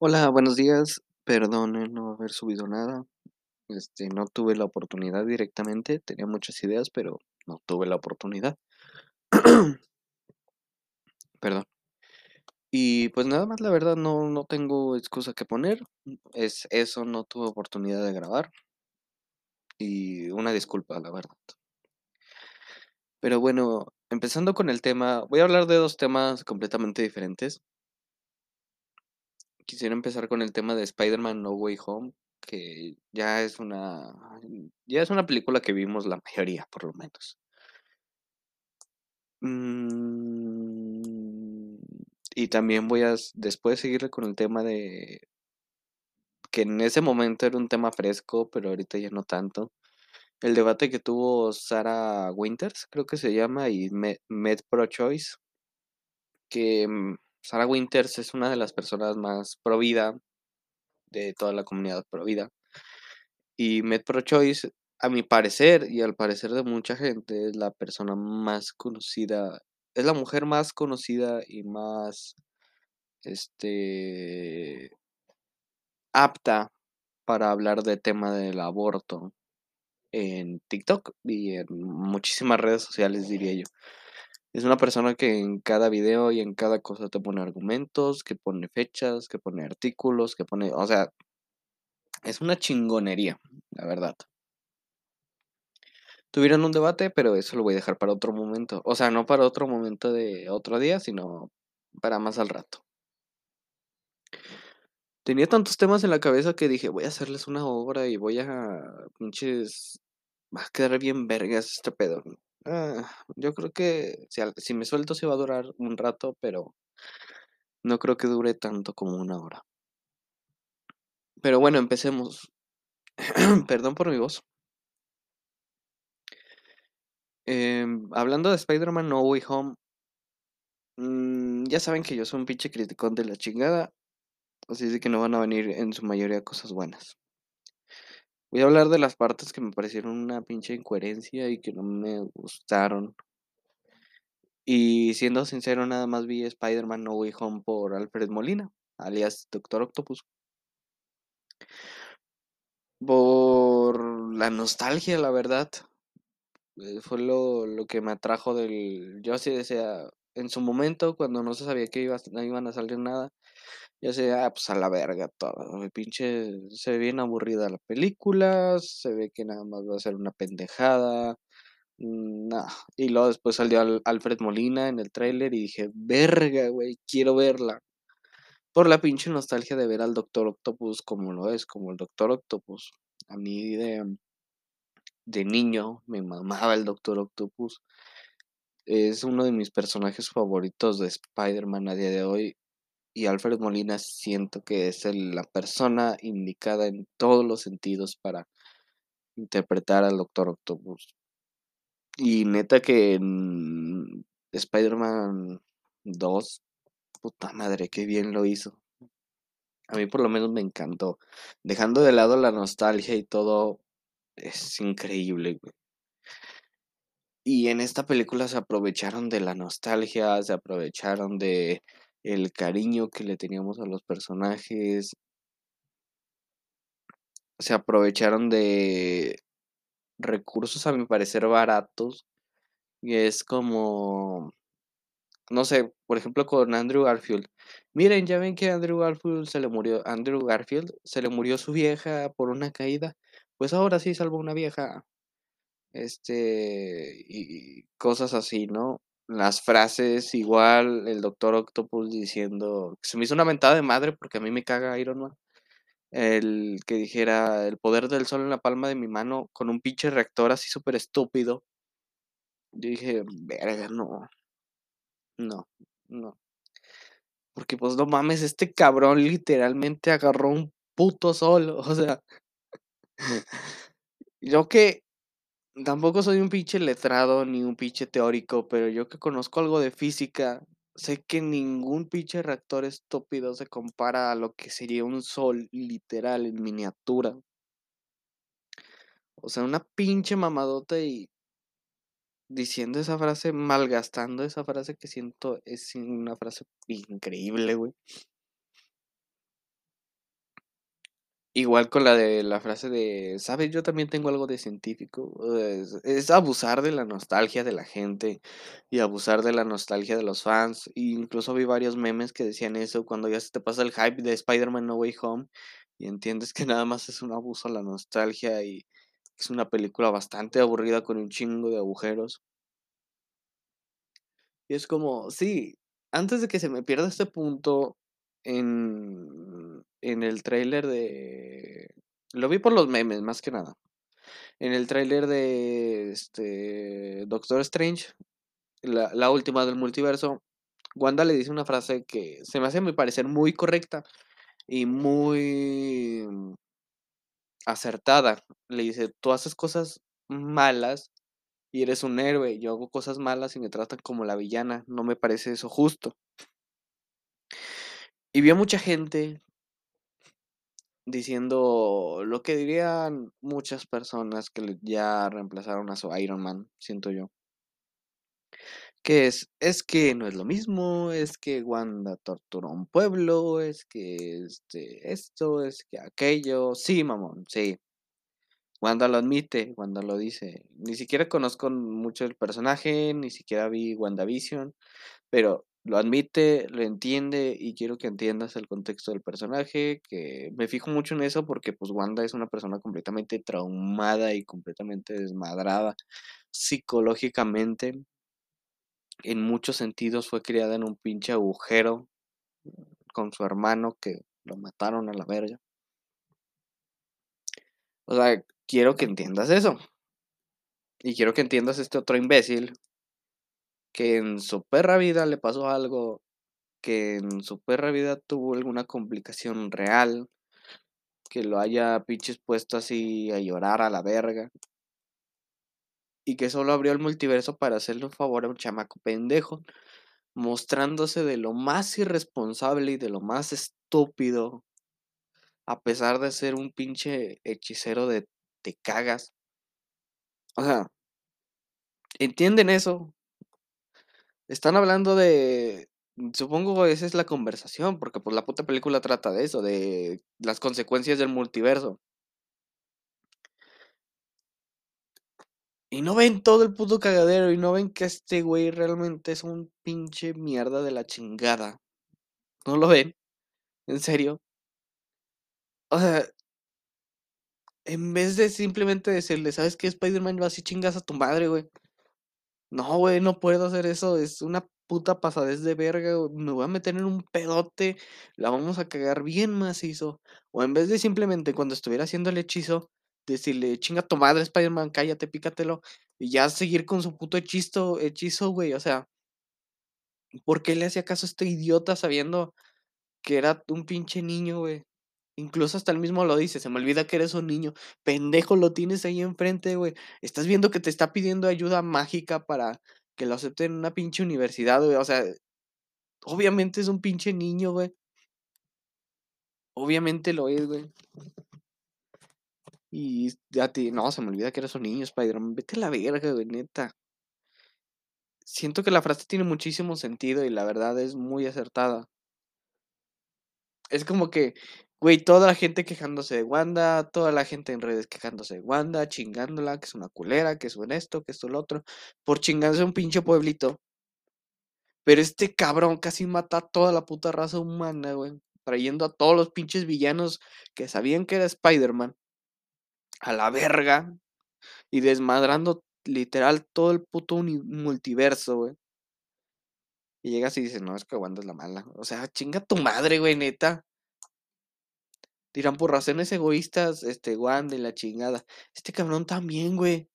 Hola, buenos días. Perdonen no haber subido nada. Este, no tuve la oportunidad directamente. Tenía muchas ideas, pero no tuve la oportunidad. Perdón. Y pues nada más, la verdad, no, no tengo excusa que poner. Es eso, no tuve oportunidad de grabar. Y una disculpa, la verdad. Pero bueno, empezando con el tema, voy a hablar de dos temas completamente diferentes. Quisiera empezar con el tema de Spider-Man No Way Home, que ya es una ya es una película que vimos la mayoría, por lo menos. Mm, y también voy a después seguirle con el tema de que en ese momento era un tema fresco, pero ahorita ya no tanto. El debate que tuvo Sarah Winters, creo que se llama, y Me Med Pro Choice. Que, mm, Sarah Winters es una de las personas más pro vida de toda la comunidad pro vida. Y Med Pro Choice, a mi parecer, y al parecer de mucha gente, es la persona más conocida, es la mujer más conocida y más, este apta para hablar de tema del aborto en TikTok y en muchísimas redes sociales, diría yo. Es una persona que en cada video y en cada cosa te pone argumentos, que pone fechas, que pone artículos, que pone, o sea, es una chingonería, la verdad. Tuvieron un debate, pero eso lo voy a dejar para otro momento. O sea, no para otro momento de otro día, sino para más al rato. Tenía tantos temas en la cabeza que dije: "Voy a hacerles una obra y voy a pinches va a quedar bien vergas este pedo". Ah, yo creo que si me suelto sí va a durar un rato, pero no creo que dure tanto como una hora. Pero bueno, empecemos. Perdón por mi voz. Em, hablando de Spider-Man No Way Home mm, ya saben que yo soy un pinche criticón de la chingada, así es de que no van a venir en su mayoría cosas buenas. Voy a hablar de las partes que me parecieron una pinche incoherencia y que no me gustaron. Y siendo sincero, nada más vi Spider-Man No Way Home por Alfred Molina, alias Doctor Octopus. Por la nostalgia, la verdad. Eh, fue lo lo que me atrajo del yo así decía, en su momento, cuando no se sabía que iba no iban a salir nada, yo decía: "Ah, pues a la verga todo, el pinche se ve bien aburrida la película, se ve que nada más va a ser una pendejada, mm, no". Y luego después salió Al Alfred Molina en el tráiler y dije: "Verga, güey, quiero verla". Por la pinche nostalgia de ver al Doctor Octopus como lo es, como el Doctor Octopus. A mí de de niño me mamaba el Doctor Octopus. Es uno de mis personajes favoritos de Spider-Man a día de hoy, y Alfred Molina siento que es la persona indicada en todos los sentidos para interpretar al Doctor Octopus. Y neta que en Spider-Man 2, puta madre, qué bien lo hizo. A mí por lo menos me encantó. Dejando de lado la nostalgia y todo, es increíble, güey. Y en esta película se aprovecharon de la nostalgia, se aprovecharon de el cariño que le teníamos a los personajes. Se aprovecharon de recursos, a mi parecer, baratos, y es como, no sé, por ejemplo, con Andrew Garfield. Miren, ya ven que Andrew Garfield se le murió Andrew Garfield se le murió su vieja por una caída, pues ahora sí salvó una vieja. Este, y cosas así, ¿no? Las frases igual, el Doctor Octopus diciendo se me hizo una mentada de madre porque a mí me caga Iron Man. El que dijera: "El poder del sol en la palma de mi mano", con un pinche reactor así superestúpido. Yo dije: "Verga, no". No, no. Porque, pues, no mames, este cabrón literalmente agarró un puto sol, o sea yo que tampoco soy un pinche letrado ni un pinche teórico, pero yo que conozco algo de física, sé que ningún pinche reactor estúpido se compara a lo que sería un sol literal en miniatura. O sea, una pinche mamadota y diciendo esa frase, malgastando esa frase que siento es una frase increíble, güey. Igual con la de la frase de, ¿sabes? Yo también tengo algo de científico. Es, abusar de la nostalgia de la gente y abusar de la nostalgia de los fans. E incluso vi varios memes que decían eso cuando ya se te pasa el hype de Spider-Man No Way Home y entiendes que nada más es un abuso a la nostalgia y es una película bastante aburrida con un chingo de agujeros. Y es como, sí, antes de que se me pierda este punto en, en el tráiler de... Lo vi por los memes, más que nada. En el tráiler de este Doctor Strange, la, la última del multiverso, Wanda le dice una frase que se me hace a mi parecer muy correcta y muy acertada. Le dice, tú haces cosas malas y eres un héroe. Yo hago cosas malas y me tratan como la villana. No me parece eso justo. Y vi a mucha gente diciendo lo que dirían muchas personas que ya reemplazaron a su Iron Man, siento yo. Que es, es que no es lo mismo, es que Wanda torturó a un pueblo, es que este, esto, es que aquello. Sí, mamón, sí. Wanda lo admite, Wanda lo dice. Ni siquiera conozco mucho el personaje, ni siquiera vi WandaVision, pero lo admite, lo entiende y quiero que entiendas el contexto del personaje, que me fijo mucho en eso porque pues Wanda es una persona completamente traumada y completamente desmadrada psicológicamente. En muchos sentidos fue criada en un pinche agujero con su hermano que lo mataron a la verga. O sea, quiero que entiendas eso. Y quiero que entiendas este otro imbécil que en su perra vida le pasó algo, que en su perra vida tuvo alguna complicación real, que lo haya pinches puesto así a llorar a la verga. Y que solo abrió el multiverso para hacerle un favor a un chamaco pendejo, mostrándose de lo más irresponsable y de lo más estúpido, a pesar de ser un pinche hechicero de te cagas. O sea, ¿entienden eso? Están hablando de. Supongo esa es la conversación, porque pues la puta película trata de eso, de las consecuencias del multiverso. Y no ven todo el puto cagadero, y no ven que este güey realmente es un pinche mierda de la chingada. ¿No lo ven? ¿En serio? O sea, en vez de simplemente decirle, ¿sabes qué? Spider-Man va así chingas a tu madre, güey. No, güey, no puedo hacer eso. Es una puta pasadez de verga. Me voy a meter en un pedote. La vamos a cagar bien macizo. O en vez de simplemente cuando estuviera haciendo el hechizo, decirle, chinga tu madre, Spider-Man, cállate, pícatelo. Y ya seguir con su puto hechizo, hechizo, güey. O sea, ¿por qué le hacía caso a este idiota sabiendo que era un pinche niño, güey? Incluso hasta el mismo lo dice, se me olvida que eres un niño. Pendejo, lo tienes ahí enfrente, güey. Estás viendo que te está pidiendo ayuda mágica para que lo acepten en una pinche universidad, güey. O sea, obviamente es un pinche niño, güey. Obviamente lo es, güey. Y ya te, no, se me olvida que eres un niño, Spider-Man. Vete a la verga, güey, neta. Siento que la frase tiene muchísimo sentido y la verdad es muy acertada. Es como que, güey, toda la gente quejándose de Wanda, toda la gente en redes quejándose de Wanda, chingándola, que es una culera, que es un esto, que esto, lo otro, por chingarse un pinche pueblito. Pero este cabrón casi mata a toda la puta raza humana, güey. Trayendo a todos los pinches villanos que sabían que era Spider-Man a la verga y desmadrando literal todo el puto multiverso, güey. Y llegas y dices, no, es que Wanda es la mala. O sea, chinga tu madre, güey, neta. Dirán por razones egoístas, este, Wanda y la chingada. Este cabrón también, güey.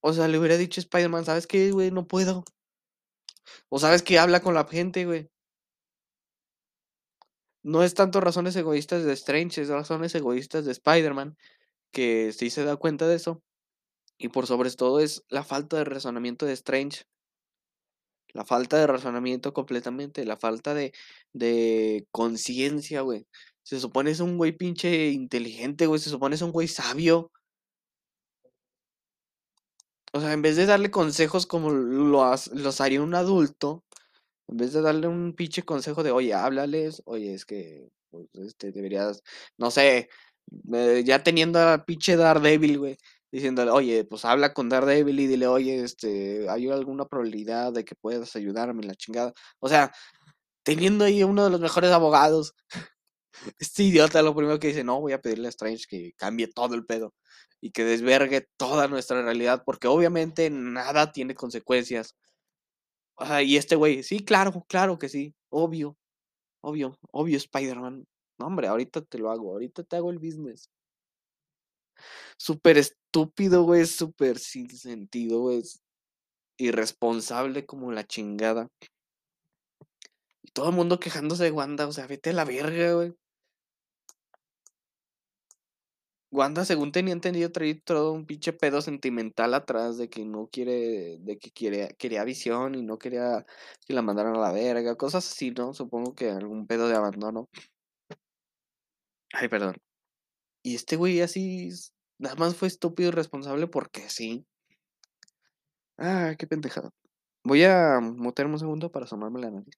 O sea, le hubiera dicho Spider-Man, ¿sabes qué, güey? No puedo. O sabes que habla con la gente, güey. No es tanto razones egoístas de Strange, es razones egoístas de Spider-Man, que sí se da cuenta de eso. Y por sobre todo es la falta de razonamiento de Strange. La falta de razonamiento completamente, la falta de, de conciencia, güey. Se supone es un güey pinche inteligente, güey. Se supone es un güey sabio. O sea, en vez de darle consejos como lo los haría un adulto, En vez de darle un pinche consejo de, oye, háblales, oye, es que, pues, este, deberías, no sé, eh, ya teniendo a pinche Daredevil, güey, diciéndole, oye, pues habla con Daredevil y dile, oye, este, ¿hay alguna probabilidad de que puedas ayudarme, la chingada? O sea, teniendo ahí uno de los mejores abogados, este idiota lo primero que dice, no, voy a pedirle a Strange que cambie todo el pedo y que desvergue toda nuestra realidad, porque obviamente nada tiene consecuencias. Y este güey, sí, claro, claro que sí, obvio, obvio, obvio, Spider-Man. No, hombre, ahorita te lo hago, ahorita te hago el business. Súper estúpido, güey, súper sin sentido, güey. Irresponsable como la chingada. Y todo el mundo quejándose de Wanda, o sea, vete a la verga, güey. Wanda, según tenía entendido, traía todo un pinche pedo sentimental atrás de que no quiere, de que quiere, quería visión y no quería que la mandaran a la verga, cosas así, ¿no? Supongo que algún pedo de abandono. Ay, perdón. Y este güey así, nada más fue estúpido y responsable porque sí. Ah, qué pendejada. Voy a mutearme un segundo para asomarme la nariz.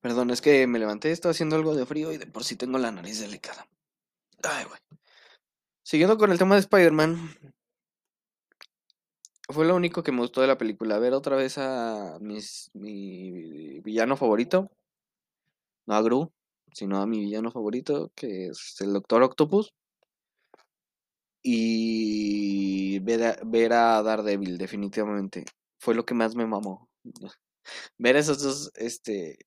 Perdón, es que me levanté, estaba haciendo algo de frío y de por sí tengo la nariz delicada. Ay, güey. Siguiendo con el tema de Spider-Man. Fue lo único que me gustó de la película. Ver otra vez a mi villano favorito. No a Gru, sino a mi villano favorito, que es el Doctor Octopus. Y ver a, ver a Daredevil, definitivamente. Fue lo que más me mamó. Ver esos dos, este...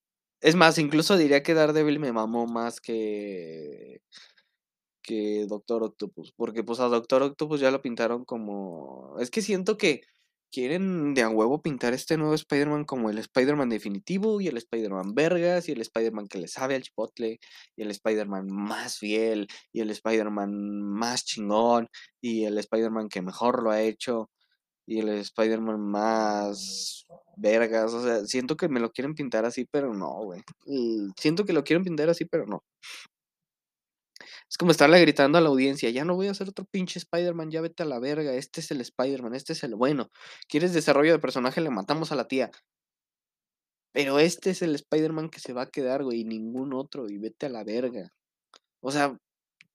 Es más, incluso diría que Daredevil me mamó más que que Doctor Octopus, porque pues a Doctor Octopus ya lo pintaron como... Es que siento que quieren de a huevo pintar este nuevo Spider-Man como el Spider-Man definitivo y el Spider-Man vergas y el Spider-Man que le sabe al chipotle y el Spider-Man más fiel y el Spider-Man más chingón y el Spider-Man que mejor lo ha hecho y el Spider-Man más vergas, o sea, siento que me lo quieren pintar así, pero no, güey. Siento que lo quieren pintar así, pero no. Es como estarle gritando a la audiencia, ya no voy a hacer otro pinche Spider-Man, ya vete a la verga, este es el Spider-Man, este es el bueno. ¿Quieres desarrollo de personaje? Le matamos a la tía. Pero este es el Spider-Man que se va a quedar, güey, y ningún otro, y vete a la verga. O sea,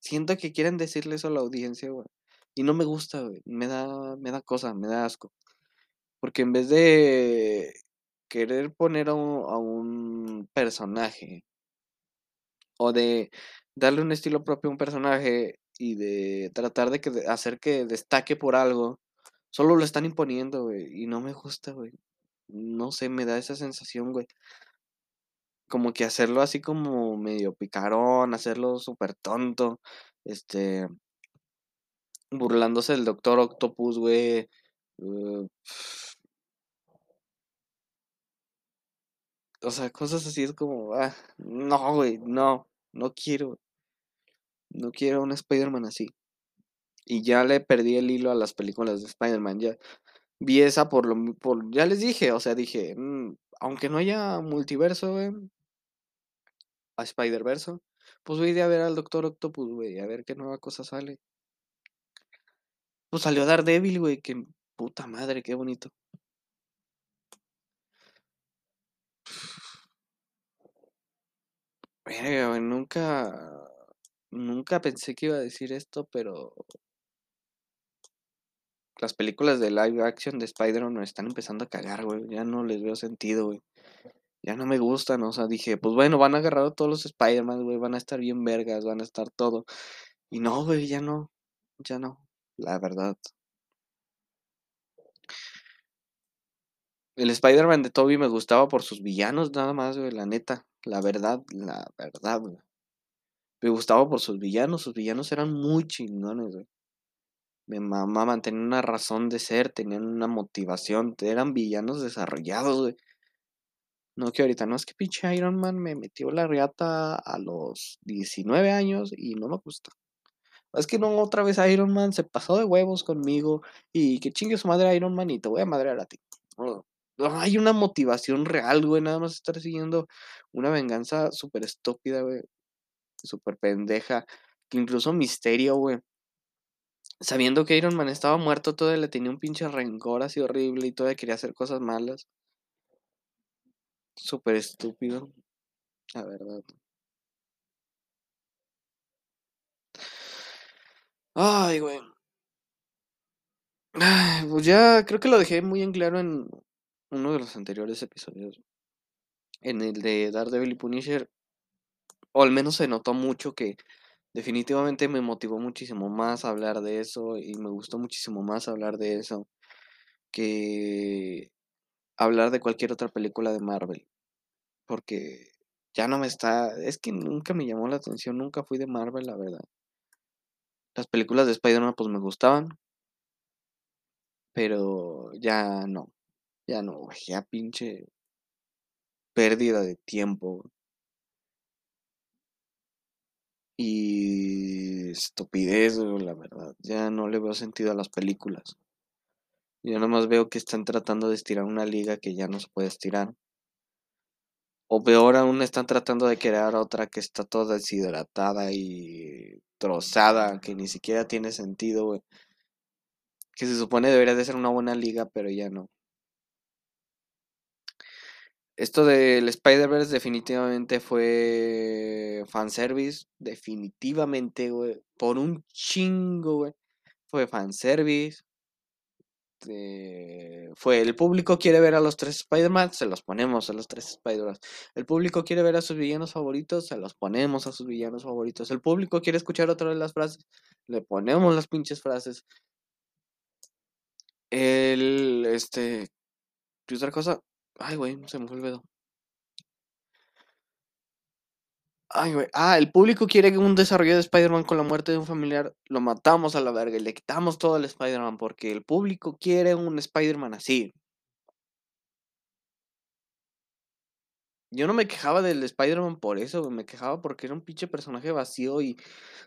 siento que quieren decirle eso a la audiencia, güey. Y no me gusta. Me da, me da cosa, me da asco. Porque en vez de querer poner a un, a un personaje o de darle un estilo propio a un personaje y de tratar de que hacer que destaque por algo, solo lo están imponiendo, y no me gusta, güey. No sé, me da esa sensación, güey. Como que hacerlo así como medio picarón, hacerlo súper tonto, este, burlándose del Doctor Octopus, güey. Uh, o sea, cosas así es como, ah, no, güey, no, no quiero. No quiero un Spider-Man así. Y ya le perdí el hilo a las películas de Spider-Man. Ya vi esa por lo por ya les dije, o sea, dije, mm, aunque no haya multiverso, güey, a Spider-Verso, pues voy a ir a ver al Doctor Octopus, güey, a ver qué nueva cosa sale. Pues salió Daredevil, güey, que puta madre, qué bonito. Verga, güey, nunca nunca pensé que iba a decir esto, pero las películas de live action de Spider-Man están empezando a cagar, güey. Ya no les veo sentido, güey. Ya no me gustan, o sea, dije, pues bueno, van a agarrar a todos los Spider-Man, güey, van a estar bien vergas, van a estar todo. Y no, güey, ya no, ya no, la verdad. El Spider-Man de Toby me gustaba por sus villanos, nada más, güey, la neta, la verdad, la verdad, güey. Me gustaba por sus villanos, sus villanos eran muy chingones, güey. Me mamaban, tenían una razón de ser, tenían una motivación, eran villanos desarrollados, güey. No que ahorita, no es que pinche Iron Man me metió la riata a los 19 años y no me gusta. Es que no, otra vez Iron Man se pasó de huevos conmigo y que chingue su madre Iron Man y te voy a madrear a ti. No, hay una motivación real, güey, nada más estar siguiendo una venganza súper estúpida, güey, súper pendeja, que incluso Misterio, güey, sabiendo que Iron Man estaba muerto, todavía le tenía un pinche rencor así horrible y todavía quería hacer cosas malas. Súper estúpido, la verdad. Ay, güey. Pues ya creo que lo dejé muy en claro en uno de los anteriores episodios. En el de Daredevil y Punisher. O al menos se notó mucho que definitivamente me motivó muchísimo más a hablar de eso y me gustó muchísimo más hablar de eso que hablar de cualquier otra película de Marvel. Porque ya no me está... Es que nunca me llamó la atención, nunca fui de Marvel, la verdad. Las películas de Spider-Man pues me gustaban, pero ya no, ya no, ya pinche pérdida de tiempo. Y estupidez, la verdad. Ya no le veo sentido a las películas. Yo nada más veo que están tratando de estirar una liga que ya no se puede estirar. O peor aún, están tratando de crear otra que está toda deshidratada y trozada, que ni siquiera tiene sentido, güey. Que se supone debería de ser una buena liga, pero ya no. Esto del Spider-Verse definitivamente fue fanservice. Definitivamente, güey. Por un chingo, güey. Fue fanservice. Eh, fue el público quiere ver a los tres Spider-Man, se los ponemos a los tres Spider-Man. El público quiere ver a sus villanos favoritos, se los ponemos a sus villanos favoritos. El público quiere escuchar otra vez las frases, le ponemos las pinches frases. El, este, ¿qué otra cosa? Ay, güey, se me fue el dedo. Ay, güey. Ah, el público quiere un desarrollo de Spider-Man con la muerte de un familiar. Lo matamos a la verga y le quitamos todo el Spider-Man porque el público quiere un Spider-Man así. Yo no me quejaba del Spider-Man por eso, güey. Me quejaba porque era un pinche personaje vacío y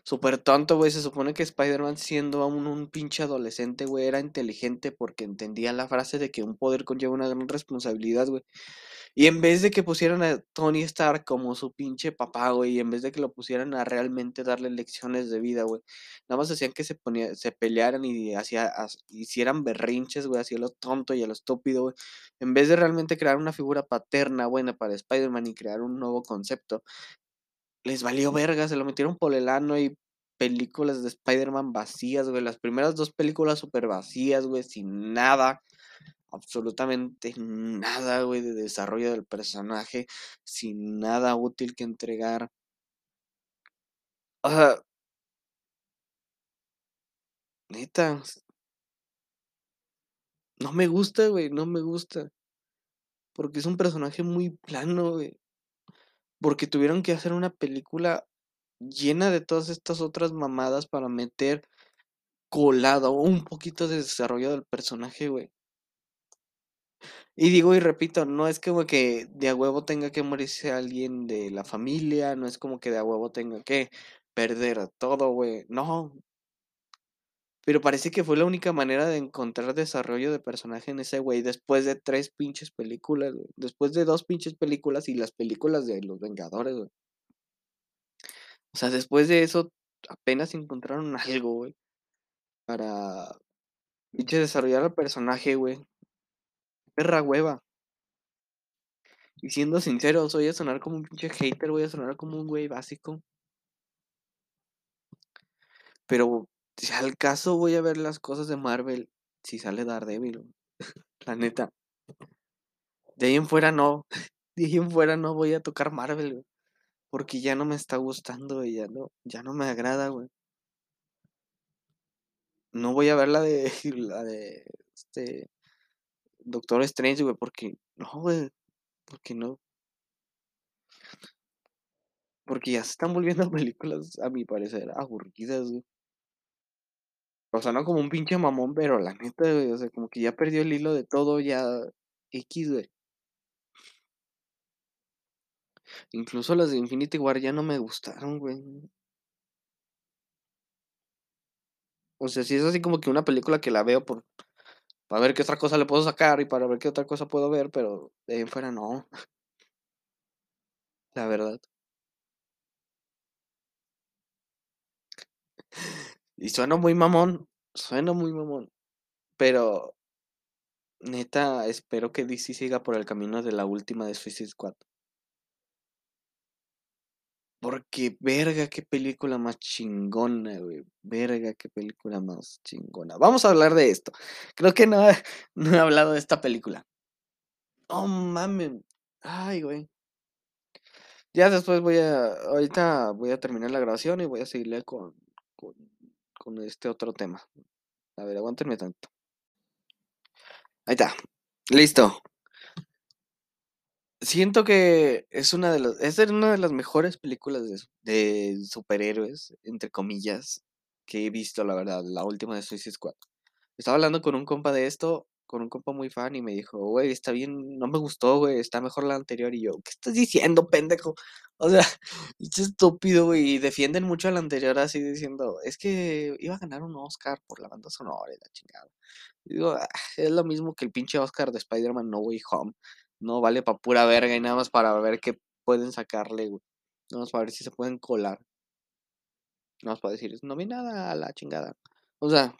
súper tonto, güey. Se supone que Spider-Man, siendo aún un pinche adolescente, güey, era inteligente porque entendía la frase de que un poder conlleva una gran responsabilidad, güey. Y en vez de que pusieran a Tony Stark como su pinche papá, güey, y en vez de que lo pusieran a realmente darle lecciones de vida, güey, nada más hacían que se ponía, se pelearan y hacía, hicieran berrinches, güey, hacía lo tonto y a lo estúpido, güey. En vez de realmente crear una figura paterna buena para Spider-Man y crear un nuevo concepto, les valió verga, se lo metieron por el ano y películas de Spider-Man vacías, güey. Las primeras dos películas súper vacías, güey, sin nada absolutamente nada, güey, de desarrollo del personaje, sin nada útil que entregar. O sea, neta, no me gusta, güey, no me gusta, porque es un personaje muy plano, güey, porque tuvieron que hacer una película llena de todas estas otras mamadas para meter colado un poquito de desarrollo del personaje, güey. Y digo y repito, no es como que de a huevo tenga que morirse alguien de la familia, no es como que de a huevo tenga que perder todo, güey. No, pero parece que fue la única manera de encontrar desarrollo de personaje en ese güey después de tres pinches películas, güey. Después de dos pinches películas y las películas de los Vengadores, güey. O sea, después de eso apenas encontraron algo, güey, para pinche desarrollar al personaje, güey. Perra hueva. Y siendo sincero, voy a sonar como un pinche hater, voy a sonar como un güey básico. Pero si al caso voy a ver las cosas de Marvel si sale Daredevil, la neta. De ahí en fuera no. De ahí en fuera no voy a tocar Marvel, güey. Porque ya no me está gustando, güey. Ya no, ya no me agrada, güey. No voy a ver la de la de este Doctor Strange, güey, porque no, güey. Porque no. Porque ya se están volviendo películas, a mi parecer, aburridas, güey. O sea, no como un pinche mamón, pero la neta, güey, o sea, como que ya perdió el hilo de todo, ya X, güey. Incluso las de Infinity War ya no me gustaron, güey. O sea, si es así como que una película que la veo por para ver qué otra cosa le puedo sacar y para ver qué otra cosa puedo ver, pero de ahí en fuera no. La verdad. Y suena muy mamón, suena muy mamón, pero neta, espero que DC siga por el camino de la última de Suicide Squad. Porque, verga, qué película más chingona, güey. Verga, qué película más chingona. Vamos a hablar de esto. Creo que no, no he hablado de esta película. Oh, mames. Ay, güey. Ya después voy a, ahorita voy a terminar la grabación y voy a seguirle con, con, con este otro tema. A ver, aguántenme tanto. Ahí está. Listo. Siento que es una de las, es una de las mejores películas de, superhéroes, entre comillas, que he visto, la verdad, la última de Suicide Squad. Estaba hablando con un compa de esto, con un compa muy fan, y me dijo, güey, está bien, no me gustó, güey, está mejor la anterior. Y yo, ¿qué estás diciendo, pendejo? O sea, es estúpido, güey, y defienden mucho a la anterior así diciendo, es que iba a ganar un Oscar por la banda sonora y la chingada. Digo, "Ah, es lo mismo que el pinche Oscar de Spider-Man No Way Home. No vale pa' pura verga y nada más para ver qué pueden sacarle, güey. Nada más para ver si se pueden colar. Nada más para decir, no vi nada a la chingada. O sea,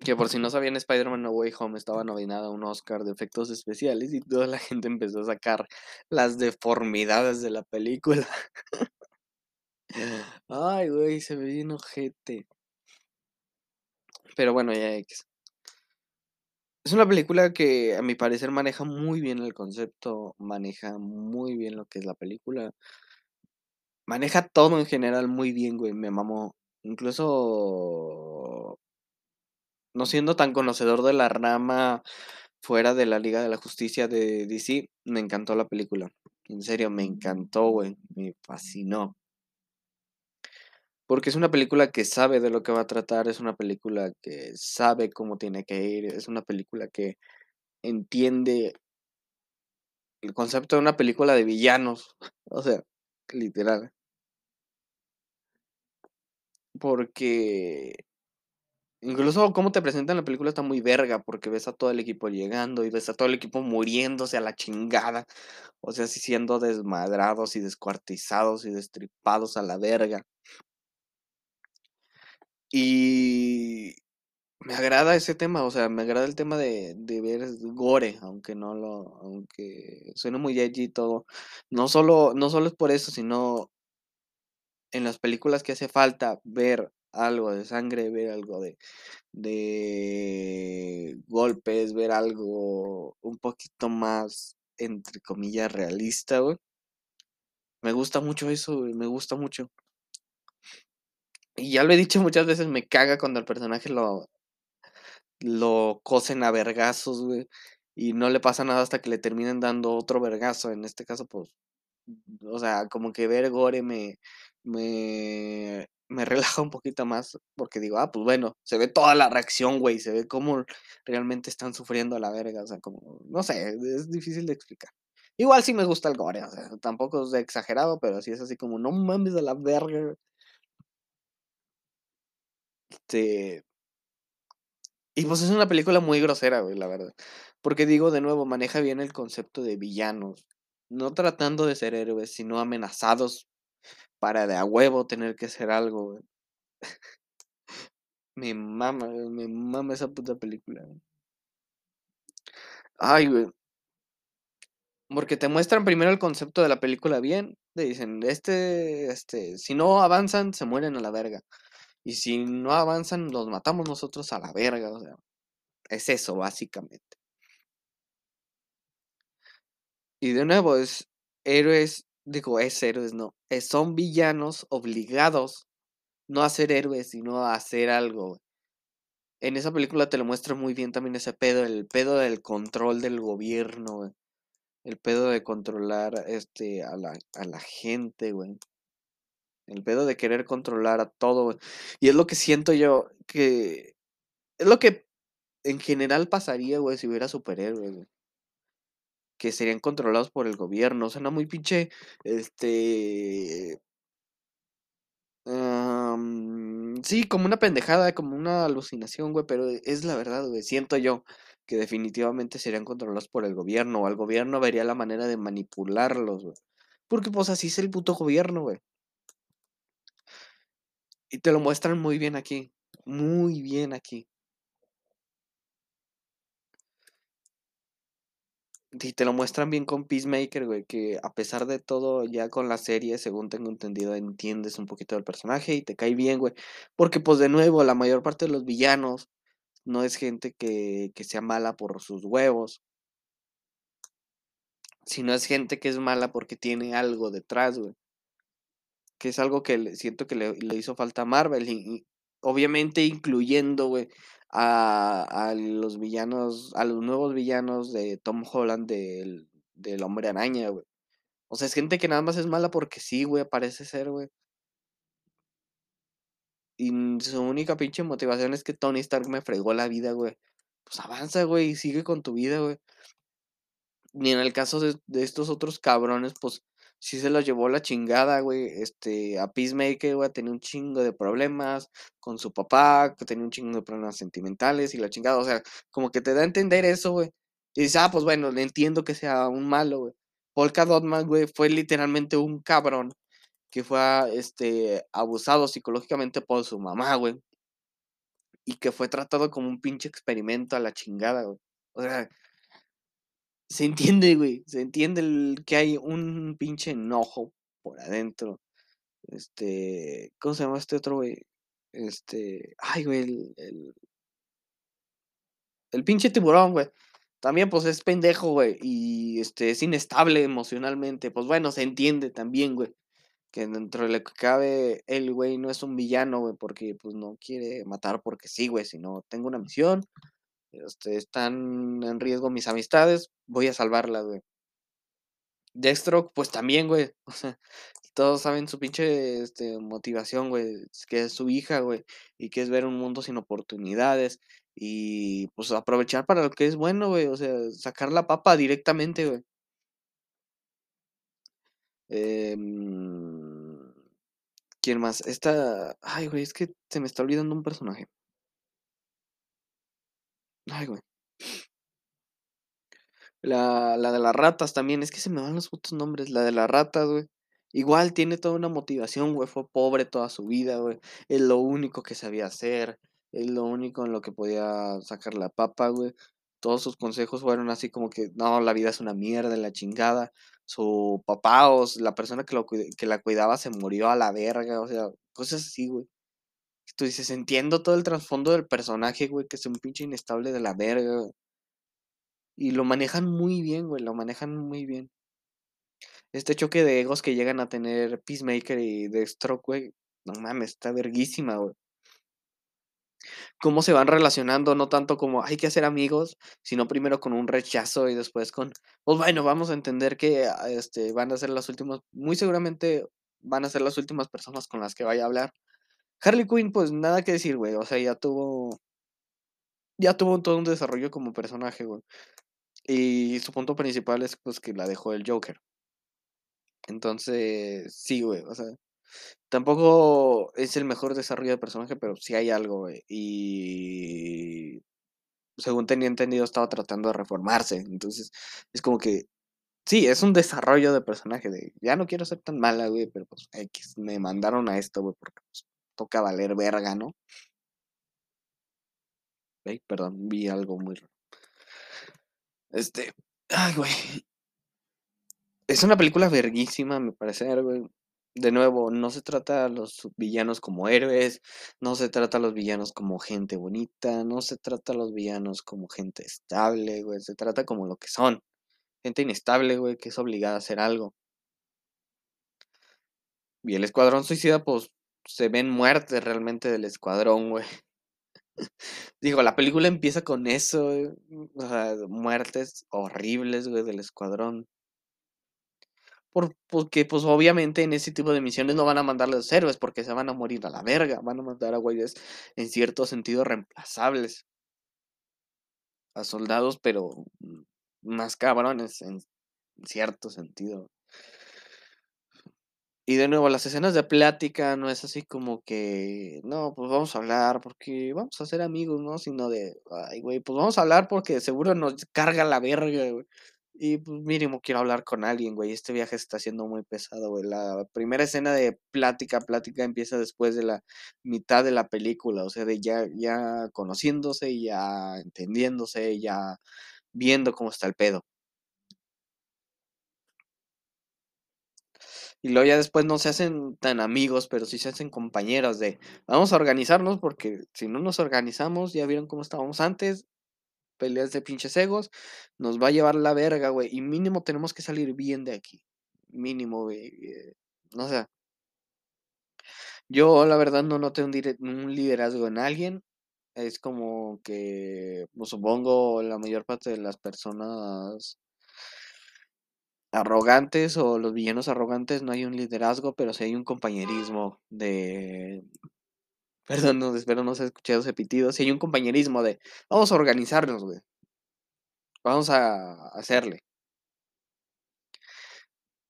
que por si no sabían, Spider-Man No Way Home estaba nominada a un Oscar de efectos especiales y toda la gente empezó a sacar las deformidades de la película. Ay, güey, se ve bien ojete. Pero bueno, ya X. Es una película que a mi parecer maneja muy bien el concepto, maneja muy bien lo que es la película. Maneja todo en general muy bien, güey, me mamó. Incluso no siendo tan conocedor de la rama fuera de la Liga de la Justicia de DC, me encantó la película. En serio, me encantó, güey, me fascinó. Porque es una película que sabe de lo que va a tratar, es una película que sabe cómo tiene que ir, es una película que entiende el concepto de una película de villanos. O sea, literal. Porque incluso cómo te presentan la película está muy verga, porque ves a todo el equipo llegando y ves a todo el equipo muriéndose a la chingada. O sea, siendo desmadrados y descuartizados y destripados a la verga. Y me agrada ese tema, o sea, me agrada el tema de, de ver gore, aunque no lo, aunque suene muy edgy todo. No solo, no solo es por eso, sino en las películas que hace falta ver algo de sangre, ver algo de, de golpes, ver algo un poquito más, entre comillas, realista, güey. Me gusta mucho eso, güey, me gusta mucho. Y ya lo he dicho muchas veces, me caga cuando el personaje lo, lo cosen a vergazos, güey. Y no le pasa nada hasta que le terminen dando otro vergazo. En este caso, pues, o sea, como que ver gore me, me, me relaja un poquito más. Porque digo, ah, pues bueno, se ve toda la reacción, güey. Se ve cómo realmente están sufriendo a la verga. O sea, como, no sé, es difícil de explicar. Igual sí me gusta el gore, o sea, tampoco es exagerado, pero sí es así como, no mames a la verga. Este, Y pues es una película muy grosera, güey, la verdad. Porque digo de nuevo, maneja bien el concepto de villanos. No tratando de ser héroes, sino amenazados para de a huevo tener que hacer algo, güey. Me mama, me mama esa puta película. Ay, güey. Porque te muestran primero el concepto de la película bien. Te dicen, este, este, si no avanzan, se mueren a la verga. Y si no avanzan, los matamos nosotros a la verga. O sea, es eso, básicamente. Y de nuevo, es héroes, digo, es héroes, no, es- son villanos obligados no a ser héroes, sino a hacer algo. En esa película te lo muestra muy bien también ese pedo, el pedo del control del gobierno, güey, El pedo de controlar este a la, a la gente, güey. El pedo de querer controlar a todo. Y es lo que siento yo que es lo que en general pasaría, güey, si hubiera superhéroes, que serían controlados por el gobierno. Suena muy pinche, este, Sí, como una pendejada, como una alucinación, güey, pero es la verdad, güey. Siento yo que definitivamente serían controlados por el gobierno, o el gobierno vería la manera de manipularlos, güey. Porque pues así es el puto gobierno, güey. Y te lo muestran muy bien aquí, muy bien aquí. Y te lo muestran bien con Peacemaker, güey, que a pesar de todo, ya con la serie, según tengo entendido, entiendes un poquito del personaje y te cae bien, güey. Porque, pues, de nuevo, la mayor parte de los villanos no es gente que, que sea mala por sus huevos, sino es gente que es mala porque tiene algo detrás, güey. Que es algo que siento que le, hizo falta a Marvel. Obviamente incluyendo, güey, a, los villanos, a los nuevos villanos de Tom Holland del, del Hombre Araña, güey. O sea, es gente que nada más es mala porque sí, güey, parece ser, güey. Y su única pinche motivación es que Tony Stark me fregó la vida, güey. Pues avanza, güey, y sigue con tu vida, güey. Ni en el caso de, de estos otros cabrones, pues sí se los llevó la chingada, güey. Este, a Peacemaker, güey, tenía un chingo de problemas con su papá, que tenía un chingo de problemas sentimentales y la chingada. O sea, como que te da a entender eso, güey. Y dices, ah, pues bueno, le entiendo que sea un malo, güey. Polka Dotman, güey, fue literalmente un cabrón que fue, este, abusado psicológicamente por su mamá, güey. Y que fue tratado como un pinche experimento a la chingada, güey. O sea, se entiende, güey. Se entiende el, que hay un pinche enojo por adentro. Este, ¿cómo se llama este otro, güey? Este, ay, güey, el, el, el pinche tiburón, güey. También, pues, es pendejo, güey. Y, este, es inestable emocionalmente. Pues, bueno, se entiende también, güey. Que dentro de lo que cabe, el güey no es un villano, güey, porque, pues, no quiere matar porque sí, güey. Sino, tengo una misión. Este, están en riesgo mis amistades. Voy a salvarlas, güey. Deathstroke, pues también, güey. O sea, todos saben su pinche este, motivación, güey. Que es su hija, güey. Y que es ver un mundo sin oportunidades. Y pues aprovechar para lo que es bueno, güey. O sea, sacar la papa directamente, güey. Em, ¿Quién más? Esta. Ay, güey, es que se me está olvidando un personaje. Ay, güey. La, la de las ratas también, es que se me van los putos nombres. La de las ratas, güey. Igual tiene toda una motivación, güey. Fue pobre toda su vida, güey. Es lo único que sabía hacer. Es lo único en lo que podía sacar la papa, güey. Todos sus consejos fueron así como que, no, la vida es una mierda, la chingada. Su papá o la persona que, lo, que la cuidaba se murió a la verga, o sea, cosas así, güey. Tú dices, entiendo todo el trasfondo del personaje, güey, que es un pinche inestable de la verga. Y lo manejan muy bien, güey, lo manejan muy bien. Este choque de egos que llegan a tener Peacemaker y Deathstroke, güey, no mames, está verguísima, güey. Cómo se van relacionando, no tanto como hay que hacer amigos, sino primero con un rechazo y después con, pues bueno, vamos a entender que este, van a ser las últimas, muy seguramente van a ser las últimas personas con las que vaya a hablar. Harley Quinn, pues nada que decir, güey, o sea, ya tuvo, ya tuvo todo un desarrollo como personaje, güey. Y su punto principal es pues que la dejó el Joker. Entonces, sí, güey, o sea, tampoco es el mejor desarrollo de personaje, pero sí hay algo, güey. Y según tenía entendido, estaba tratando de reformarse. Entonces, es como que, sí, es un desarrollo de personaje, de ya no quiero ser tan mala, güey, pero pues X, me mandaron a esto, güey, porque pues, toca valer verga, ¿no? Ey, perdón, vi algo muy raro. Este, ay, güey, es una película verguísima, me parece, güey. De nuevo, no se trata a los villanos como héroes, no se trata a los villanos como gente bonita, no se trata a los villanos como gente estable, güey, se trata como lo que son. Gente inestable, güey, que es obligada a hacer algo. Y el escuadrón suicida, pues, se ven muertes realmente del escuadrón, güey. Digo, la película empieza con eso, sea, muertes horribles, güey, del escuadrón. Por, porque, pues, obviamente en ese tipo de misiones no van a mandar a los héroes porque se van a morir a la verga. Van a mandar a güeyes en cierto sentido reemplazables. A soldados, pero mm, más cabrones en cierto sentido. Y de nuevo, las escenas de plática no es así como que, no, pues vamos a hablar porque vamos a ser amigos, ¿no? Sino de, ay, güey, pues vamos a hablar porque seguro nos carga la verga, güey. Y pues mínimo quiero hablar con alguien, güey. Este viaje está siendo muy pesado, güey. La primera escena de plática, plática empieza después de la mitad de la película, o sea, de ya, ya conociéndose, ya entendiéndose, ya viendo cómo está el pedo. Y luego ya después no se hacen tan amigos, pero sí se hacen compañeros de, vamos a organizarnos porque si no nos organizamos, ya vieron cómo estábamos antes, peleas de pinches egos, nos va a llevar la verga, güey. Y mínimo tenemos que salir bien de aquí. Mínimo, güey. eh, no sé. Yo, la verdad, no noté un, un liderazgo en alguien. Es como que, pues, supongo, la mayor parte de las personas arrogantes o los villanos arrogantes no hay un liderazgo, pero sí hay un compañerismo de... Perdón, espero no se escuchado ese pitido. Sí hay un compañerismo de... Vamos a organizarnos, güey. Vamos a hacerle.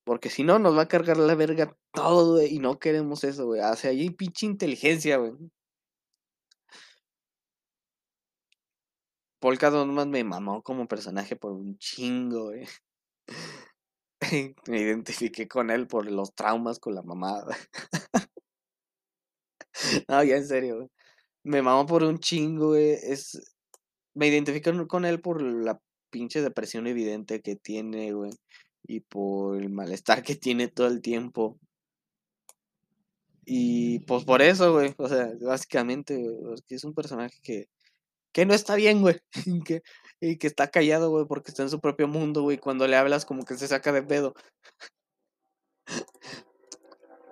Porque si no, nos va a cargar la verga todo, güey. Y no queremos eso, güey. O sea, hay pinche inteligencia, güey. Polka Dot me mamó como personaje por un chingo, güey. Me identifiqué con él por los traumas con la mamada. No, ya en serio. Me mamó por un chingo, güey. Es... Me identifico con él por la pinche depresión evidente que tiene, güey. Y por el malestar que tiene todo el tiempo. Y pues por eso, güey. O sea, básicamente, es un personaje que, que no está bien, güey. Que, y que está callado, güey, porque está en su propio mundo, güey. Cuando le hablas, como que se saca de pedo.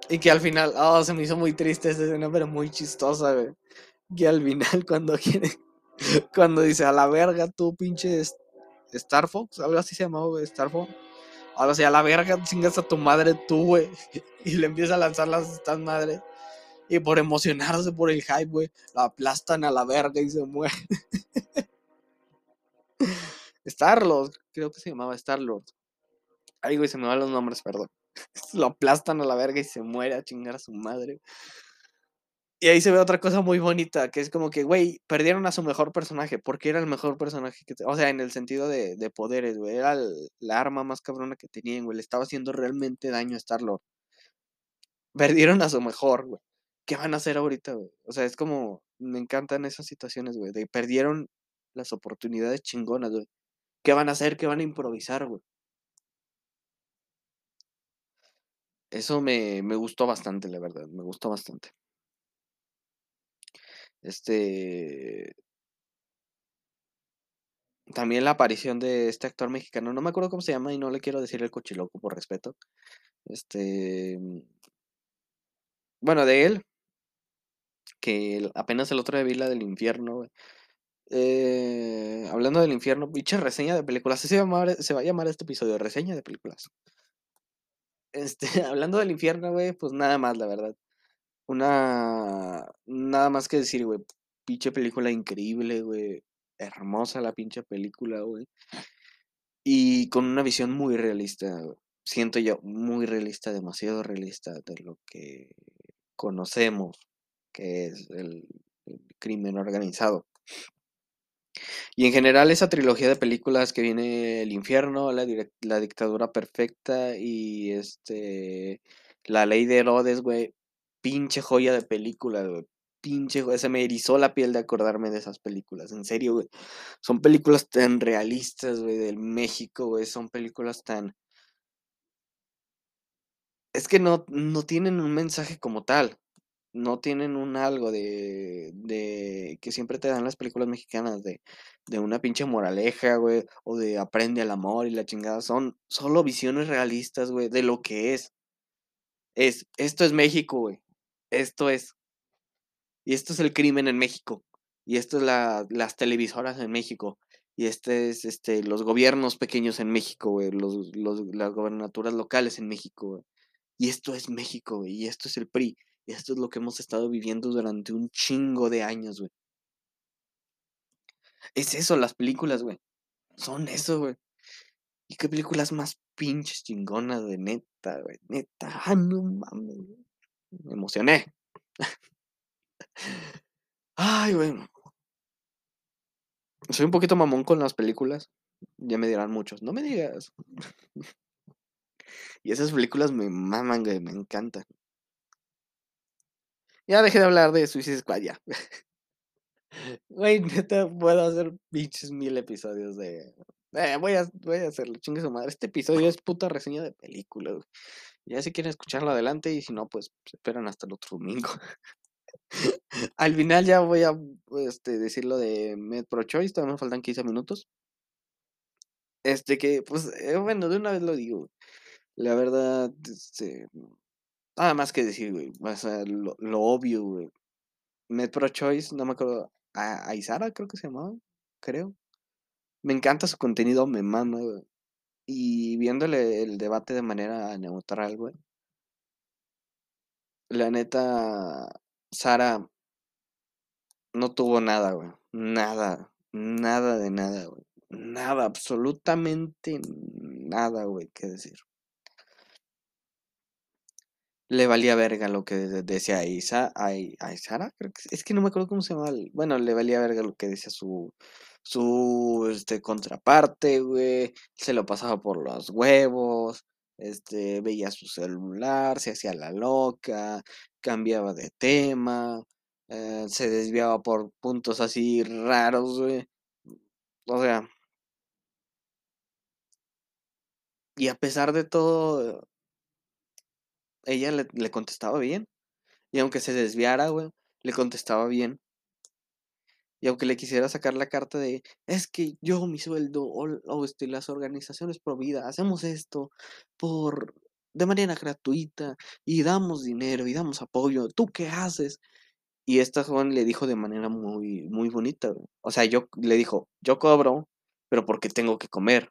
Y que al final, oh, se me hizo muy triste esa escena, pero muy chistosa, güey. Que al final, cuando quiere, cuando dice a la verga, tú pinche Star Fox, algo así se llamaba, güey, Star Fox. Ahora sí, a la verga, chingas a tu madre tú, güey. Y le empieza a lanzar las estas madres. Y por emocionarse por el hype, güey, la aplastan a la verga y se muere. Star-Lord, creo que se llamaba Star-Lord. Ay, güey, se me van los nombres, perdón. Lo aplastan a la verga y se muere a chingar a su madre. Y ahí se ve otra cosa muy bonita, que es como que, güey, perdieron a su mejor personaje, porque era el mejor personaje que... O sea, en el sentido de, de poderes, güey. Era la arma más cabrona que tenían, güey. Le estaba haciendo realmente daño a Star-Lord. Perdieron a su mejor, güey. ¿Qué van a hacer ahorita, güey? O sea, es como... Me encantan esas situaciones, güey. De perdieron las oportunidades chingonas, güey. ¿Qué van a hacer? ¿Qué van a improvisar, güey? Eso me, me gustó bastante, la verdad. Me gustó bastante. Este... También la aparición de este actor mexicano, no me acuerdo cómo se llama y no le quiero decir el cochiloco por respeto. Este, mm, bueno, de él, que apenas el otro día vi la del infierno. Eh, hablando del infierno, pinche reseña de películas. Se, va a llamar, se va a llamar este episodio, reseña de películas. Este, hablando del infierno, güey, pues nada más, la verdad. Una, nada más que decir, güey. Pinche película increíble, güey. Hermosa la pinche película, güey. Y con una visión muy realista, siento yo, muy realista, demasiado realista de lo que conocemos, que es el crimen organizado. Y en general esa trilogía de películas que viene El infierno, La, la dictadura perfecta y este La ley de Herodes, güey, pinche joya de película, güey. Pinche, joya, se me erizó la piel de acordarme de esas películas, en serio, güey. Son películas tan realistas, güey, del México, güey. Son películas tan... Es que no, no tienen un mensaje como tal. No tienen un algo de, de que siempre te dan las películas mexicanas de, de una pinche moraleja, güey, o de aprende al amor y la chingada. Son solo visiones realistas, güey, de lo que es. Es, esto es México, güey. Esto es. Y esto es el crimen en México. Y esto es la, las televisoras en México. Y este es este, los gobiernos pequeños en México, güey. Los, los, las gobernaturas locales en México. Y esto es México, güey. Y esto es el PRI. Y esto es lo que hemos estado viviendo durante un chingo de años, güey. Es eso, las películas, güey. Son eso, güey. Y qué películas más pinches chingonas, de neta, güey, neta, ah, no mames, me emocioné. Ay, güey. Soy un poquito mamón con las películas, ya me dirán muchos, no me digas. Y esas películas me maman, güey, me encantan. Ya dejé de hablar de Suicide Squad, ya. Güey, neta, puedo hacer pinches mil episodios de eh, voy a voy a hacerlo, chingue su madre. Este episodio es puta reseña de película, güey. Ya si quieren escucharlo adelante y si no, pues, se esperan hasta el otro domingo. Al final ya voy a, este, decir lo de Med Pro Choice, todavía me faltan 15 minutos. Este, que, pues, eh, bueno, de una vez lo digo, la verdad, este, nada más que decir, güey, o sea, lo lo obvio, güey. Med Pro Choice, no me acuerdo, A Aizara creo que se llamaba, creo. Me encanta su contenido, me mama, güey. Y viéndole el debate de manera neutral, güey. La neta, Sara no tuvo nada, güey, nada, nada de nada, güey, nada, absolutamente nada, güey, que decir. Le valía verga lo que de decía Isa Ai Aizara, creo que es que no me acuerdo cómo se llamaba el bueno, le valía verga lo que decía su su, este, contraparte, güey, se lo pasaba por los huevos, este, veía su celular, se hacía la loca, cambiaba de tema, eh, se desviaba por puntos así raros, güey. O sea y a pesar de todo ella le contestaba bien. Y aunque se desviara, güey, le contestaba bien. Y aunque le quisiera sacar la carta de: "Es que yo, mi sueldo, o este, las organizaciones pro vida, hacemos esto por de manera gratuita, y damos dinero, y damos apoyo, ¿tú qué haces?". Y esta joven le dijo de manera muy muy bonita. O sea, yo le dijo: "Yo cobro, pero porque tengo que comer".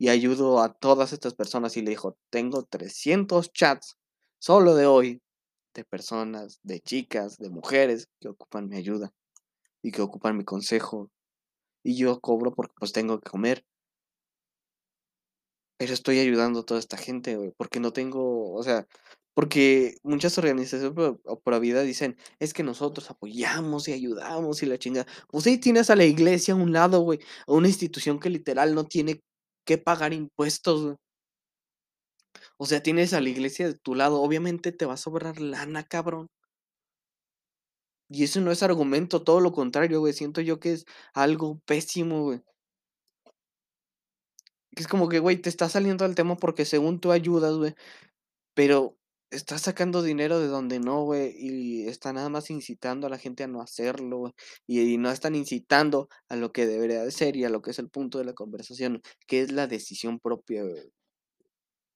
Y ayudo a todas estas personas, y le dijo: "Tengo 300 chats, solo de hoy, de personas, de chicas, de mujeres que ocupan mi ayuda, y que ocupan mi consejo, y yo cobro porque, pues, tengo que comer". Pero estoy ayudando a toda esta gente, porque no tengo, o sea, porque muchas organizaciones pro pro vida dicen: "Es que nosotros apoyamos y ayudamos y la chingada". Pues sí, tienes a la iglesia a un lado, güey, a una institución que literal no tiene que pagar impuestos, güey. O sea, tienes a la iglesia de tu lado, obviamente te va a sobrar lana, cabrón. Y eso no es argumento, todo lo contrario, güey, siento yo que es algo pésimo, güey. Es como que, güey, te estás saliendo del tema porque según tú ayudas, güey, pero estás sacando dinero de donde no, güey, y está nada más incitando a la gente a no hacerlo, y no están incitando a lo que debería de ser y a lo que es el punto de la conversación, que es la decisión propia, güey.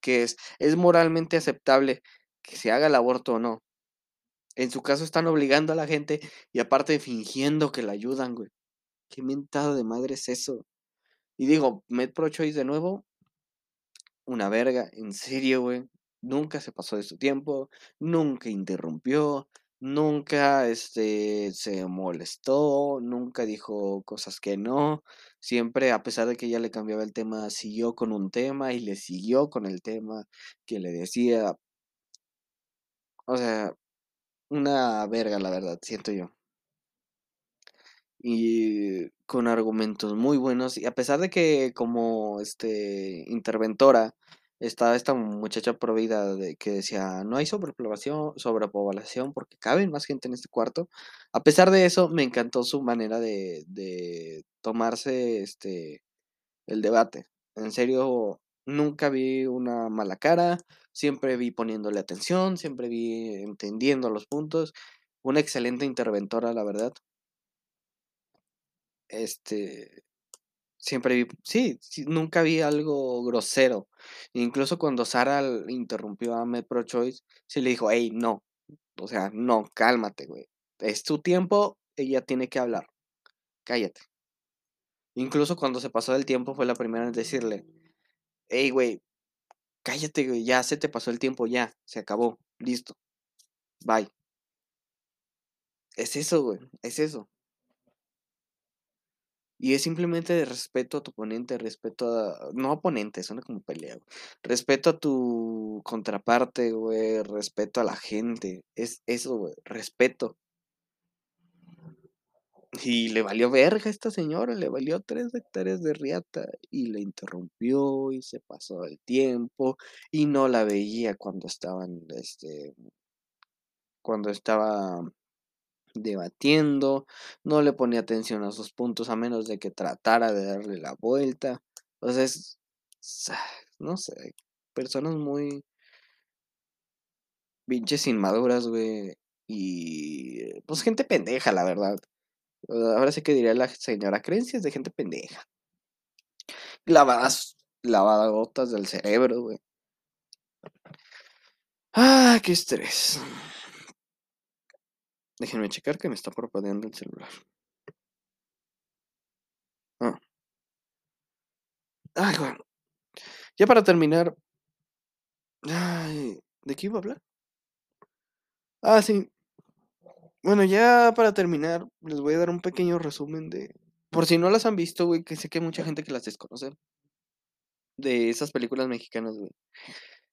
Que es es moralmente aceptable que se haga el aborto o no. En su caso están obligando a la gente y aparte fingiendo que la ayudan, güey. Qué mentada de madre es eso. Y digo, Med Pro Choice de nuevo una verga, en serio, güey, nunca se pasó de su tiempo, nunca interrumpió, nunca, este, se molestó, nunca dijo cosas que no, siempre, a pesar de que ella le cambiaba el tema, siguió con un tema y le siguió con el tema que le decía. O sea, una verga, la verdad, siento yo. Y con argumentos muy buenos, y a pesar de que como, este, interventora estaba esta muchacha provida de que decía: "No hay sobrepoblación sobrepoblación porque caben más gente en este cuarto". A pesar de eso, me encantó su manera de de tomarse, este, el debate. En serio, nunca vi una mala cara, siempre vi poniéndole atención, siempre vi entendiendo los puntos. Una excelente interventora, la verdad. Este, siempre vi sí, sí, nunca vi algo grosero. Incluso cuando Sara interrumpió a Med Pro Choice, sí le dijo: "Ey, no, o sea, no, cálmate, güey. Es tu tiempo, ella tiene que hablar. Cállate". Incluso cuando se pasó del tiempo, fue la primera en decirle: "Ey, güey, cállate, güey, ya se te pasó el tiempo, ya, se acabó, listo, bye". Es eso, güey, es eso. Y es simplemente respeto a tu oponente, respeto a no oponente, suena como pelea. Respeto a tu contraparte, güey, respeto a la gente. Es eso, güey, respeto. Y le valió verga a esta señora, le valió 3 hectáreas de riata y la interrumpió y se pasó el tiempo y no la veía cuando estaban, este cuando estaba debatiendo, no le ponía atención a sus puntos a menos de que tratara de darle la vuelta. O sea, es, no sé, personas muy pinches inmaduras, güey, y pues gente pendeja, la verdad. Ahora sí que diría la señora, creencias de gente pendeja. Lavadas, lavadotas del cerebro, güey. Ah, qué estrés. Déjenme checar que me está parpadeando el celular. Ah. Ay, bueno. Ya para terminar. Ay, ¿de qué iba a hablar? Ah, sí. Bueno, ya para terminar, les voy a dar un pequeño resumen de. Por si no las han visto, güey, que sé que hay mucha gente que las desconoce. De esas películas mexicanas, güey.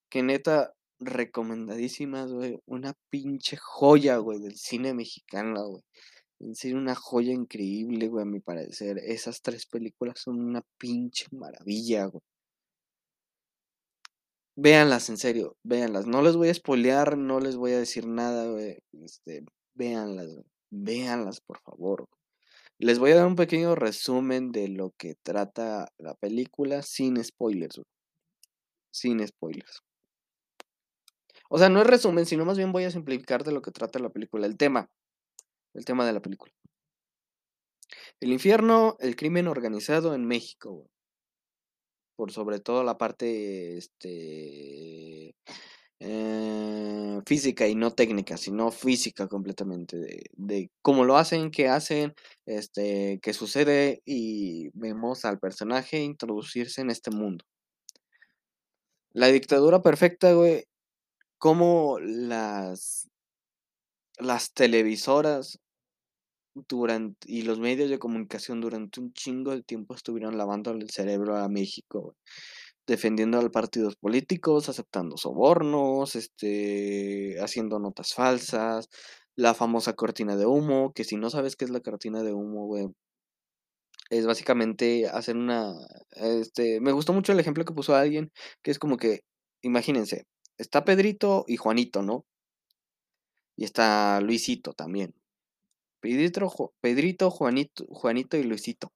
Que neta, recomendadísimas, güey. Una pinche joya, güey, del cine mexicano, güey. En serio, una joya increíble, güey, a mi parecer. Esas tres películas son una pinche maravilla, güey. Véanlas, en serio, véanlas. No les voy a spoilear, no les voy a decir nada, güey. Este, véanlas, güey. Véanlas, por favor. Les voy a dar un pequeño resumen de lo que trata la película sin spoilers, güey. Sin spoilers. O sea, no es resumen, sino más bien voy a simplificar de lo que trata la película, el tema. El tema de la película. El infierno, el crimen organizado en México. Por sobre todo la parte este, eh, física y no técnica, sino física completamente. De, de cómo lo hacen, qué hacen, este, qué sucede y vemos al personaje introducirse en este mundo. La dictadura perfecta, güey, como las, las televisoras durante, y los medios de comunicación durante un chingo de tiempo estuvieron lavando el cerebro a México, defendiendo a partidos políticos, aceptando sobornos, este, haciendo notas falsas, la famosa cortina de humo, que si no sabes qué es la cortina de humo, güey, es básicamente hacer una, este, me gustó mucho el ejemplo que puso alguien, que es como que, imagínense, está Pedrito y Juanito, ¿no? Y está Luisito también. Pedrito, Pedrito Juanito, Juanito y Luisito.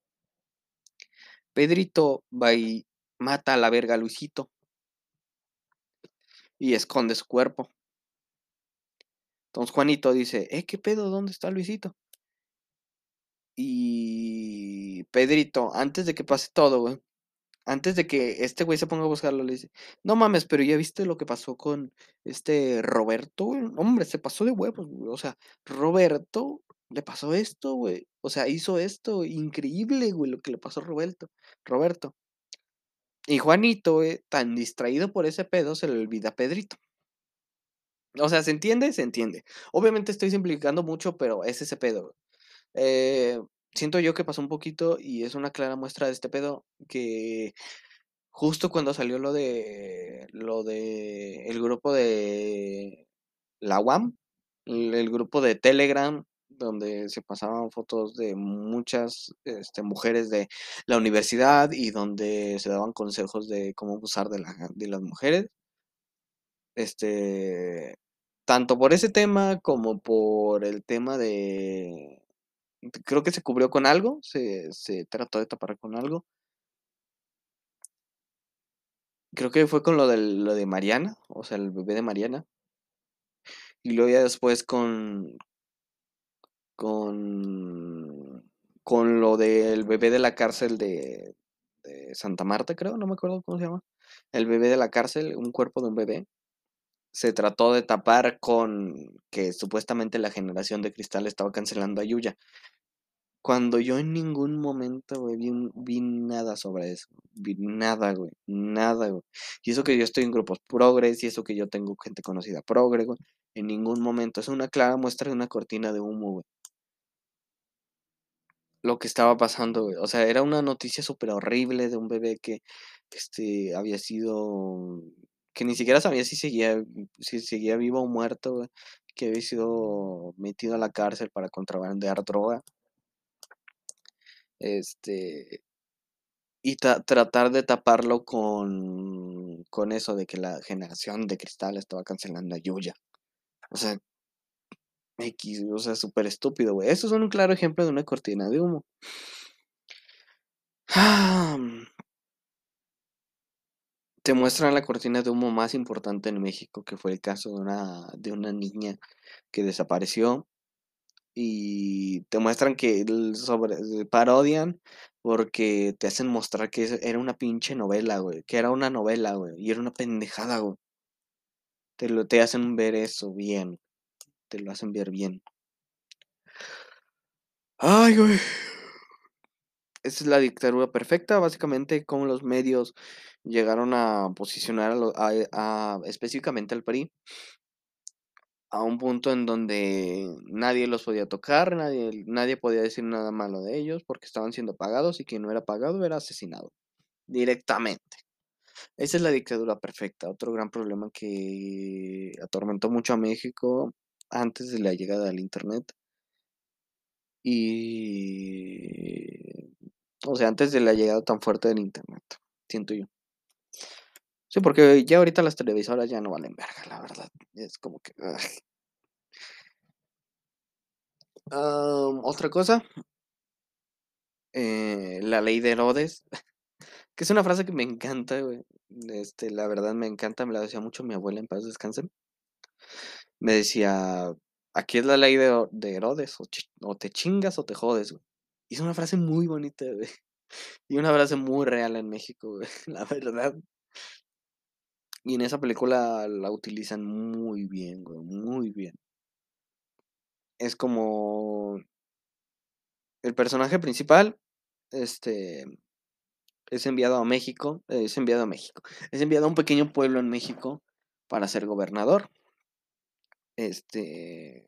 Pedrito va y mata a la verga a Luisito. Y esconde su cuerpo. Entonces Juanito dice, eh, ¿qué pedo? ¿Dónde está Luisito? Y Pedrito, antes de que pase todo, güey, antes de que este güey se ponga a buscarlo, le dice, no mames, pero ya viste lo que pasó con este Roberto, güey? Hombre, se pasó de huevos, güey. O sea, Roberto le pasó esto, güey. O sea, hizo esto, increíble, güey, lo que le pasó a Roberto. Roberto. Y Juanito, güey, tan distraído por ese pedo, se le olvida a Pedrito. O sea, ¿se entiende? Se entiende. Obviamente estoy simplificando mucho, pero es ese pedo. Eh, siento yo que pasó un poquito y es una clara muestra de este pedo que justo cuando salió lo de lo de el grupo de la UAM, el, grupo de Telegram donde se pasaban fotos de muchas este, mujeres de la universidad y donde se daban consejos de cómo abusar de, la- de las mujeres. Este, tanto por ese tema como por el tema de, creo que se cubrió con algo, se, se trató de tapar con algo. Creo que fue con lo, del, lo de Mariana, o sea, el bebé de Mariana. Y luego ya después con, con, con lo del bebé de la cárcel de, de Santa Marta, creo, no me acuerdo cómo se llama. El bebé de la cárcel, un cuerpo de un bebé. Se trató de tapar con que supuestamente la generación de cristal estaba cancelando a Yuya. Cuando yo en ningún momento, vi nada sobre eso. Vi nada, güey. Nada, güey. Y eso que yo estoy en grupos progres y eso que yo tengo gente conocida progre, güey. En ningún momento. Es una clara muestra de una cortina de humo, güey. lo que estaba pasando, güey. O sea, era una noticia súper horrible de un bebé que, este, había sido que ni siquiera sabía si seguía si seguía vivo o muerto, que había sido metido a la cárcel para contrabandear droga. Este y ta tratar de taparlo con con eso de que la generación de cristal estaba cancelando a Yuya. O sea Equis, o sea, súper estúpido, güey. Esos son un claro ejemplo de una cortina de humo. Te muestran la cortina de humo más importante en México, que fue el caso de una de una niña que desapareció, y te muestran que sobre eh, parodian porque te hacen mostrar que era una pinche novela, güey, que era una novela, güey, y era una pendejada, güey. Te lo te hacen ver eso bien, te lo hacen ver bien. Ay, güey. Esa es la dictadura perfecta, básicamente, cómo los medios llegaron a posicionar a a, a específicamente al PRI a un punto en donde nadie los podía tocar, nadie nadie podía decir nada malo de ellos, porque estaban siendo pagados, y quien no era pagado era asesinado, directamente. Esa es la dictadura perfecta, otro gran problema que atormentó mucho a México antes de la llegada del Internet. Y o sea, antes de la llegada tan fuerte del Internet, siento yo. Sí, porque ya ahorita las televisoras ya no valen verga, la verdad. Es como que, otra cosa eh, la ley de Herodes, que es una frase que me encanta, güey. Este, la verdad me encanta, me la decía mucho mi abuela, en paz descanse. Me decía: "Aquí es la ley de de Herodes, o te chingas o te jodes", güey. Es una frase muy bonita, y una frase muy real en México, la verdad. Y en esa película la utilizan muy bien, güey, muy bien. Es como el personaje principal, este, es enviado a México es enviado a México, es enviado a un pequeño pueblo en México para ser gobernador. Este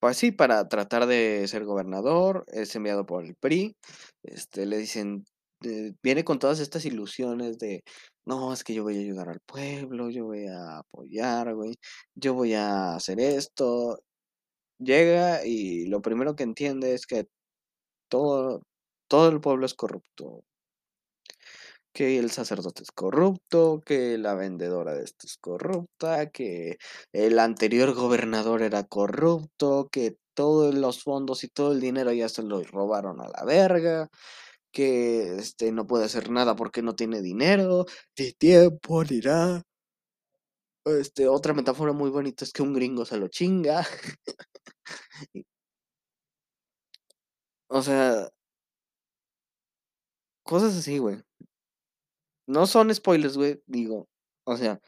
pues sí, para tratar de ser gobernador, es enviado por el PRI, este, le dicen, eh, viene con todas estas ilusiones de: "No, es que yo voy a ayudar al pueblo, yo voy a apoyar, güey, yo voy a hacer esto". Llega y lo primero que entiende es que todo todo el pueblo es corrupto. Que el sacerdote es corrupto, que la vendedora de esto es corrupta, que el anterior gobernador era corrupto, que todos los fondos y todo el dinero ya se los robaron a la verga, que, este, no puede hacer nada porque no tiene dinero, mi tiempo dirá. Este, otra metáfora muy bonita es que un gringo se lo chinga. O sea cosas así, güey. No son spoilers, güey, digo, o sea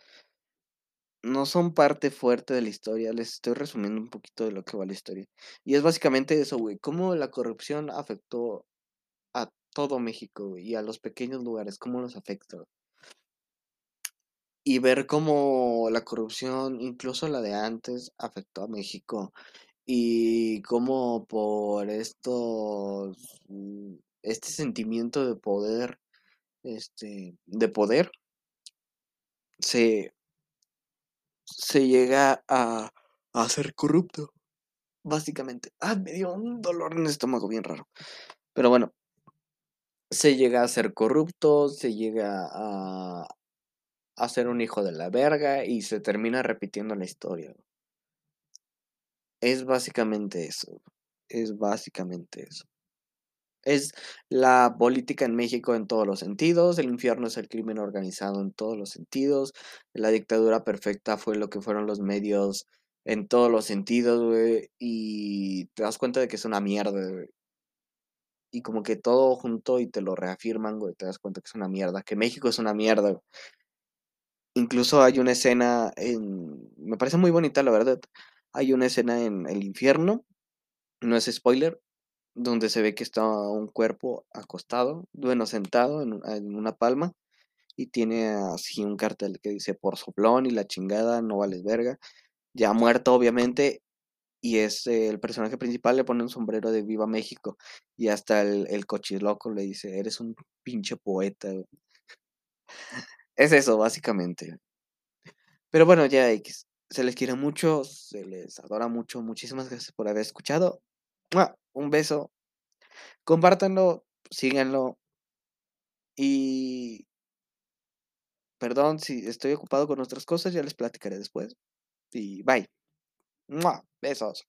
no son parte fuerte de la historia, les estoy resumiendo un poquito de lo que va la historia. Y es básicamente eso, güey, cómo la corrupción afectó a todo México, y a los pequeños lugares, cómo los afectó. Y ver cómo la corrupción, incluso la de antes, afectó a México, y cómo por estos, mm, este sentimiento de poder, este, de poder se se llega a a ser corrupto, básicamente. Ah, me dio un dolor en el estómago bien raro. Pero bueno se llega a ser corrupto, se llega a a ser un hijo de la verga, y se termina repitiendo la historia. Es básicamente eso, es básicamente eso. Es la política en México en todos los sentidos, el infierno es el crimen organizado en todos los sentidos, la dictadura perfecta fue lo que fueron los medios en todos los sentidos, güey, y te das cuenta de que es una mierda, güey. Y como que todo junto y te lo reafirman, güey, te das cuenta que es una mierda, que México es una mierda. Incluso hay una escena en me parece muy bonita, la verdad. Hay una escena en el infierno, no es spoiler, donde se ve que está un cuerpo acostado, bueno, sentado en en una palma, y tiene así un cartel que dice: "Por soplón y la chingada, no vales verga", ya muerto, obviamente. Y, este, el personaje principal le pone un sombrero de Viva México, y hasta el el cochiloco le dice: "Eres un pinche poeta". Es eso, básicamente. Pero bueno, ya equis. Se les quiere mucho, se les adora mucho. Muchísimas gracias por haber escuchado. Un beso. Compártanlo, síganlo. Y perdón si estoy ocupado con otras cosas, ya les platicaré después. Y bye. Besos.